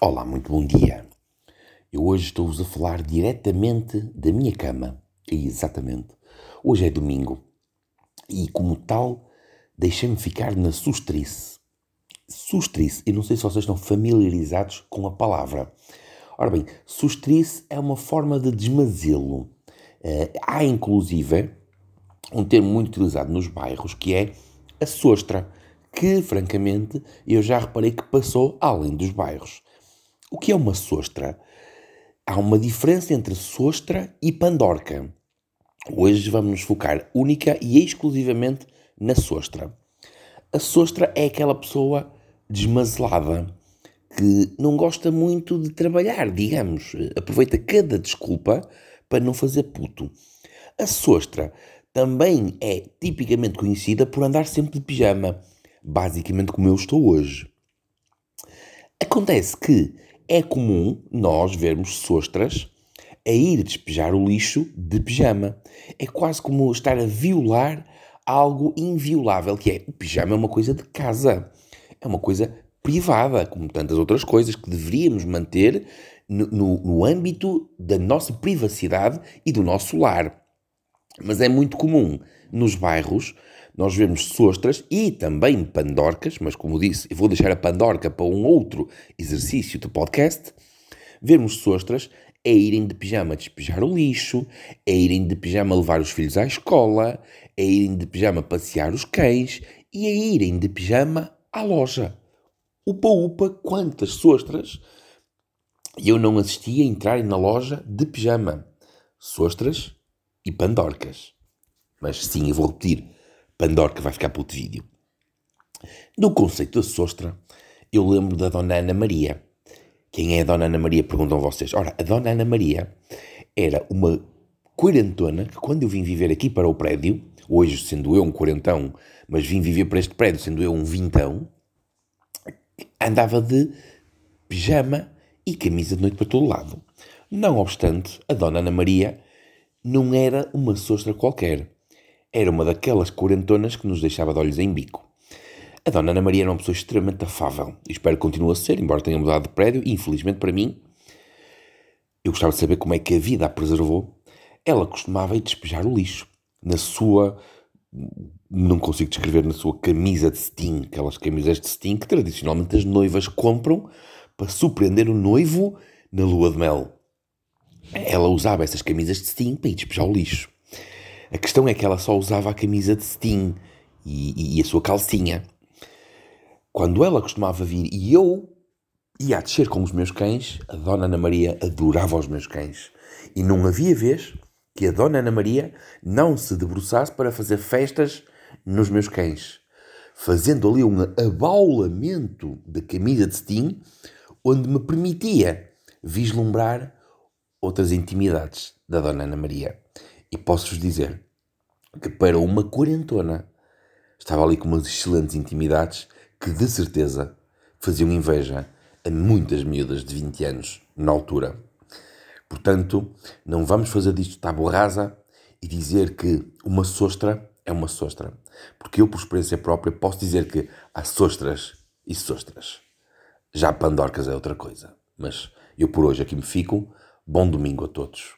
Olá, muito bom dia. Eu hoje estou-vos a falar diretamente da minha cama. Exatamente. Hoje é domingo e, como tal, deixei-me ficar na sustrice. Sustrice, eu não sei se vocês estão familiarizados com a palavra. Ora bem, sustrice é uma forma de desmazelo. Uh, há, inclusive, um termo muito utilizado nos bairros que é a sostra, que, francamente, eu já reparei que passou além dos bairros. O que é uma sostra? Há uma diferença entre sostra e pandorca. Hoje vamos nos focar única e exclusivamente na sostra. A sostra é aquela pessoa desmazelada que não gosta muito de trabalhar, digamos, aproveita cada desculpa para não fazer puto. A sostra também é tipicamente conhecida por andar sempre de pijama, basicamente como eu estou hoje. Acontece que é comum nós vermos sostras a ir despejar o lixo de pijama. É quase como estar a violar algo inviolável, que é o pijama é uma coisa de casa, é uma coisa privada, como tantas outras coisas que deveríamos manter no, no, no âmbito da nossa privacidade e do nosso lar. Mas é muito comum nos bairros nós vemos sostras e também pandorcas, mas como disse, eu vou deixar a pandorca para um outro exercício do podcast. Vemos sostras a irem de pijama despejar o lixo, a irem de pijama levar os filhos à escola, a irem de pijama passear os cães e a irem de pijama à loja. Upa upa, quantas sostras! Eu não assisti a entrarem na loja de pijama. Sostras e pandorcas. Mas sim, eu vou repetir Pandorca vai ficar para outro vídeo. No conceito da sostra, eu lembro da Dona Ana Maria. Quem é a Dona Ana Maria? Perguntam vocês. Ora, a Dona Ana Maria era uma quarentona que quando eu vim viver aqui para o prédio, hoje sendo eu um quarentão, mas vim viver para este prédio sendo eu um vintão, andava de pijama e camisa de noite para todo lado. Não obstante, a Dona Ana Maria não era uma sostra qualquer. Era uma daquelas quarentonas que nos deixava de olhos em bico. A dona Ana Maria era uma pessoa extremamente afável espero que continue a ser, embora tenha mudado de prédio, infelizmente para mim, eu gostava de saber como é que a vida a preservou. Ela costumava ir despejar o lixo na sua. Não consigo descrever na sua camisa de cetim, aquelas camisas de cetim que tradicionalmente as noivas compram para surpreender o noivo na lua de mel. Ela usava essas camisas de cetim para ir despejar o lixo. A questão é que ela só usava a camisa de cetim e, e, a sua calcinha. Quando ela costumava vir e eu ia a descer com os meus cães, a Dona Ana Maria adorava os meus cães. E não havia vez que a Dona Ana Maria não se debruçasse para fazer festas nos meus cães, fazendo ali um abaulamento da camisa de cetim, onde me permitia vislumbrar outras intimidades da Dona Ana Maria. E posso-vos dizer que para uma quarentona estava ali com umas excelentes intimidades que de certeza faziam inveja a muitas miúdas de 20 anos na altura. Portanto, não vamos fazer disto tábua rasa e dizer que uma sostra é uma sostra. Porque eu, por experiência própria, posso dizer que há sostras e sostras. Já pandorcas é outra coisa. Mas eu por hoje aqui me fico. Bom domingo a todos.